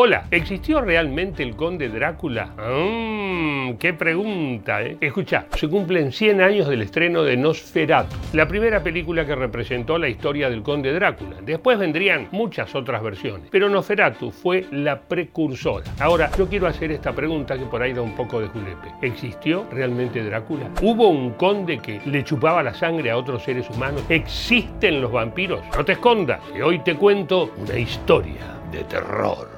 Hola, ¿existió realmente el conde Drácula? Mmm, qué pregunta, ¿eh? Escucha, se cumplen 100 años del estreno de Nosferatu, la primera película que representó la historia del conde Drácula. Después vendrían muchas otras versiones, pero Nosferatu fue la precursora. Ahora, yo quiero hacer esta pregunta que por ahí da un poco de julepe. ¿Existió realmente Drácula? ¿Hubo un conde que le chupaba la sangre a otros seres humanos? ¿Existen los vampiros? No te escondas, que hoy te cuento una historia de terror.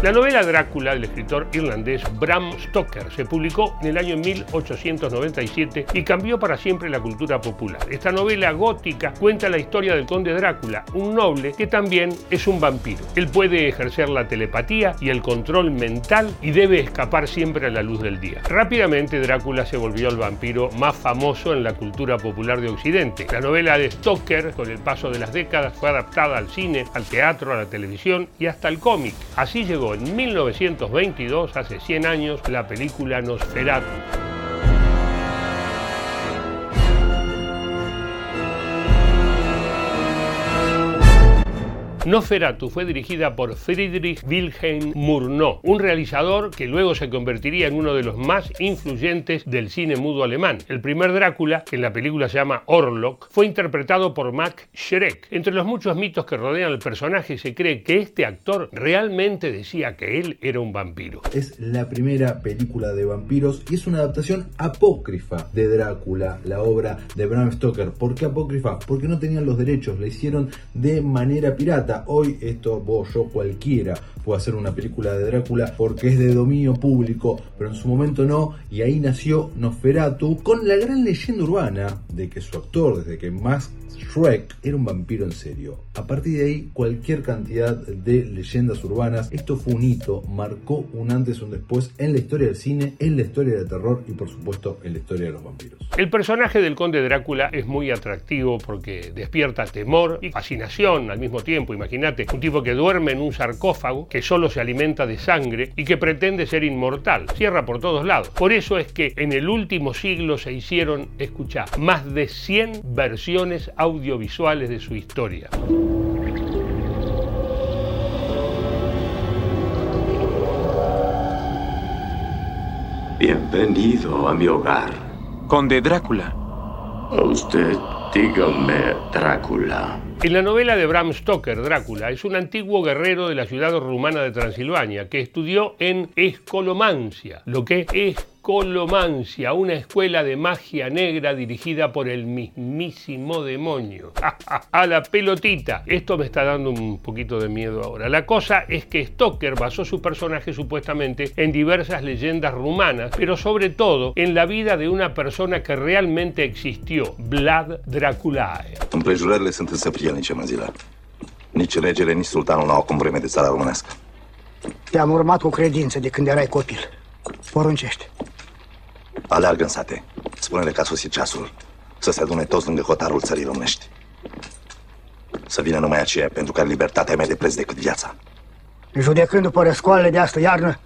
La novela Drácula del escritor irlandés Bram Stoker se publicó en el año 1897 y cambió para siempre la cultura popular. Esta novela gótica cuenta la historia del conde Drácula, un noble que también es un vampiro. Él puede ejercer la telepatía y el control mental y debe escapar siempre a la luz del día. Rápidamente Drácula se volvió el vampiro más famoso en la cultura popular de Occidente. La novela de Stoker, con el paso de las décadas, fue adaptada al cine, al teatro, a la televisión y hasta al cómic. Así llegó en 1922, hace 100 años, la película Nosferatu. Nosferatu fue dirigida por Friedrich Wilhelm Murnau, un realizador que luego se convertiría en uno de los más influyentes del cine mudo alemán. El primer Drácula, que en la película se llama Orlok, fue interpretado por Max Schreck. Entre los muchos mitos que rodean al personaje se cree que este actor realmente decía que él era un vampiro. Es la primera película de vampiros y es una adaptación apócrifa de Drácula, la obra de Bram Stoker. ¿Por qué apócrifa? Porque no tenían los derechos, la hicieron de manera pirata Hoy esto, vos, yo, cualquiera puede hacer una película de Drácula porque es de dominio público, pero en su momento no, y ahí nació Nosferatu con la gran leyenda urbana de que su actor, desde que más Shrek era un vampiro en serio. A partir de ahí, cualquier cantidad de leyendas urbanas, esto fue un hito, marcó un antes y un después en la historia del cine, en la historia del terror y por supuesto en la historia de los vampiros. El personaje del conde Drácula es muy atractivo porque despierta temor y fascinación al mismo tiempo. Imagínate, un tipo que duerme en un sarcófago, que solo se alimenta de sangre y que pretende ser inmortal. Cierra por todos lados. Por eso es que en el último siglo se hicieron, escuchar, más de 100 versiones audiovisuales de su historia. Bienvenido a mi hogar. Conde Drácula. A usted, dígame, Drácula. En la novela de Bram Stoker, Drácula, es un antiguo guerrero de la ciudad rumana de Transilvania que estudió en Escolomancia, lo que es Colomancia, una escuela de magia negra dirigida por el mismísimo demonio. a la pelotita. Esto me está dando un poquito de miedo ahora. La cosa es que Stoker basó su personaje supuestamente en diversas leyendas rumanas, pero sobre todo en la vida de una persona que realmente existió, Vlad Draculae. Împrejurările sunt însă prielnice, Măzila. Nici regele, nici sultanul n-au acum vreme de țara românească. Te-am urmat cu credință de când erai copil. Poruncește. Aleargă în sate. Spune-le că a sosit ceasul. Să se adune toți lângă hotarul țării românești. Să vină numai aceea pentru care libertatea e mai de preț decât viața. Judecând după răscoalele de astă iarnă,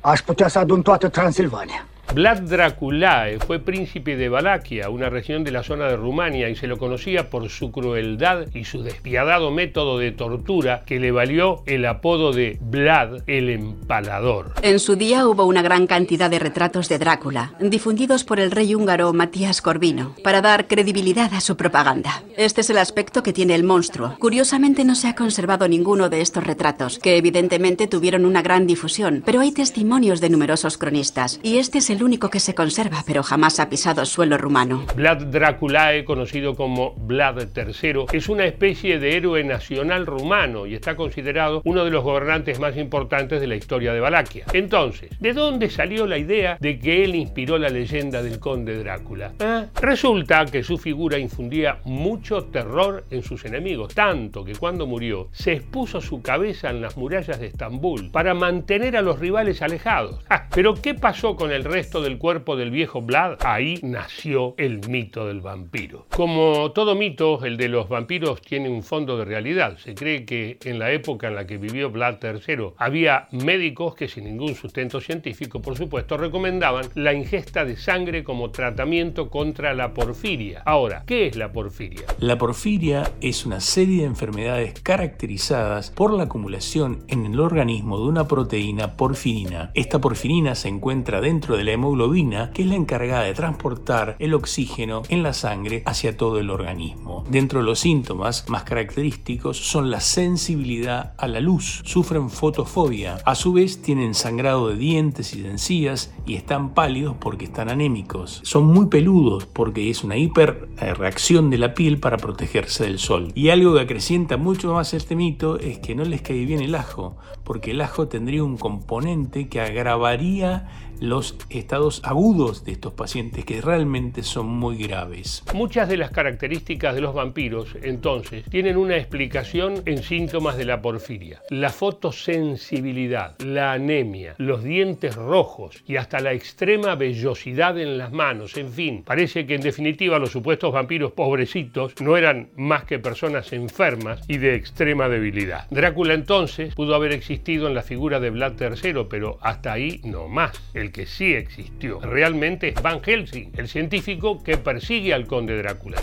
aș putea să adun toată Transilvania. Vlad Draculae fue príncipe de Valaquia, una región de la zona de Rumania, y se lo conocía por su crueldad y su despiadado método de tortura que le valió el apodo de Vlad el Empalador. En su día hubo una gran cantidad de retratos de Drácula, difundidos por el rey húngaro Matías Corvino, para dar credibilidad a su propaganda. Este es el aspecto que tiene el monstruo. Curiosamente no se ha conservado ninguno de estos retratos, que evidentemente tuvieron una gran difusión, pero hay testimonios de numerosos cronistas, y este es el único que se conserva, pero jamás ha pisado suelo rumano. Vlad Draculae, conocido como Vlad III, es una especie de héroe nacional rumano y está considerado uno de los gobernantes más importantes de la historia de Valaquia. Entonces, ¿de dónde salió la idea de que él inspiró la leyenda del conde Drácula? ¿Ah? Resulta que su figura infundía mucho terror en sus enemigos, tanto que cuando murió se expuso su cabeza en las murallas de Estambul para mantener a los rivales alejados. Ah, pero ¿qué pasó con el resto resto del cuerpo del viejo Vlad, ahí nació el mito del vampiro. Como todo mito, el de los vampiros tiene un fondo de realidad. Se cree que en la época en la que vivió Vlad III había médicos que sin ningún sustento científico, por supuesto, recomendaban la ingesta de sangre como tratamiento contra la porfiria. Ahora, ¿qué es la porfiria? La porfiria es una serie de enfermedades caracterizadas por la acumulación en el organismo de una proteína porfirina. Esta porfirina se encuentra dentro de la hemoglobina, que es la encargada de transportar el oxígeno en la sangre hacia todo el organismo. Dentro de los síntomas más característicos son la sensibilidad a la luz, sufren fotofobia, a su vez tienen sangrado de dientes y de encías y están pálidos porque están anémicos. Son muy peludos porque es una hiperreacción de la piel para protegerse del sol. Y algo que acrecienta mucho más este mito es que no les cae bien el ajo, porque el ajo tendría un componente que agravaría los estados agudos de estos pacientes que realmente son muy graves. Muchas de las características de los vampiros, entonces, tienen una explicación en síntomas de la porfiria. La fotosensibilidad, la anemia, los dientes rojos y hasta la extrema vellosidad en las manos, en fin, parece que en definitiva los supuestos vampiros pobrecitos no eran más que personas enfermas y de extrema debilidad. Drácula entonces pudo haber existido en la figura de Vlad III, pero hasta ahí no más que sí existió realmente es Van Helsing, el científico que persigue al conde Drácula.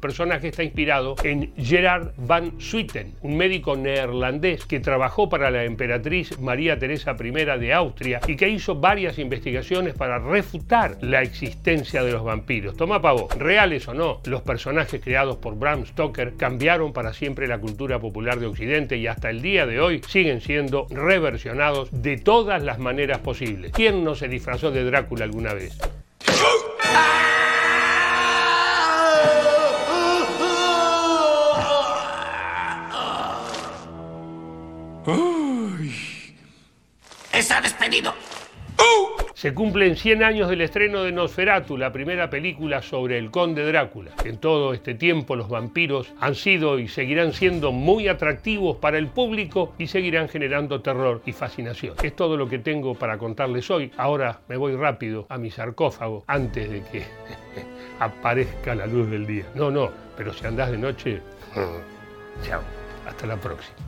Personaje está inspirado en Gerard van Swieten, un médico neerlandés que trabajó para la emperatriz María Teresa I de Austria y que hizo varias investigaciones para refutar la existencia de los vampiros. Toma pavo, reales o no, los personajes creados por Bram Stoker cambiaron para siempre la cultura popular de Occidente y hasta el día de hoy siguen siendo reversionados de todas las maneras posibles. ¿Quién no se disfrazó de Drácula alguna vez? ¡Está despedido! Se cumplen 100 años del estreno de Nosferatu, la primera película sobre el conde Drácula. En todo este tiempo los vampiros han sido y seguirán siendo muy atractivos para el público y seguirán generando terror y fascinación. Es todo lo que tengo para contarles hoy. Ahora me voy rápido a mi sarcófago antes de que aparezca la luz del día. No, no, pero si andás de noche, chao. Hasta la próxima.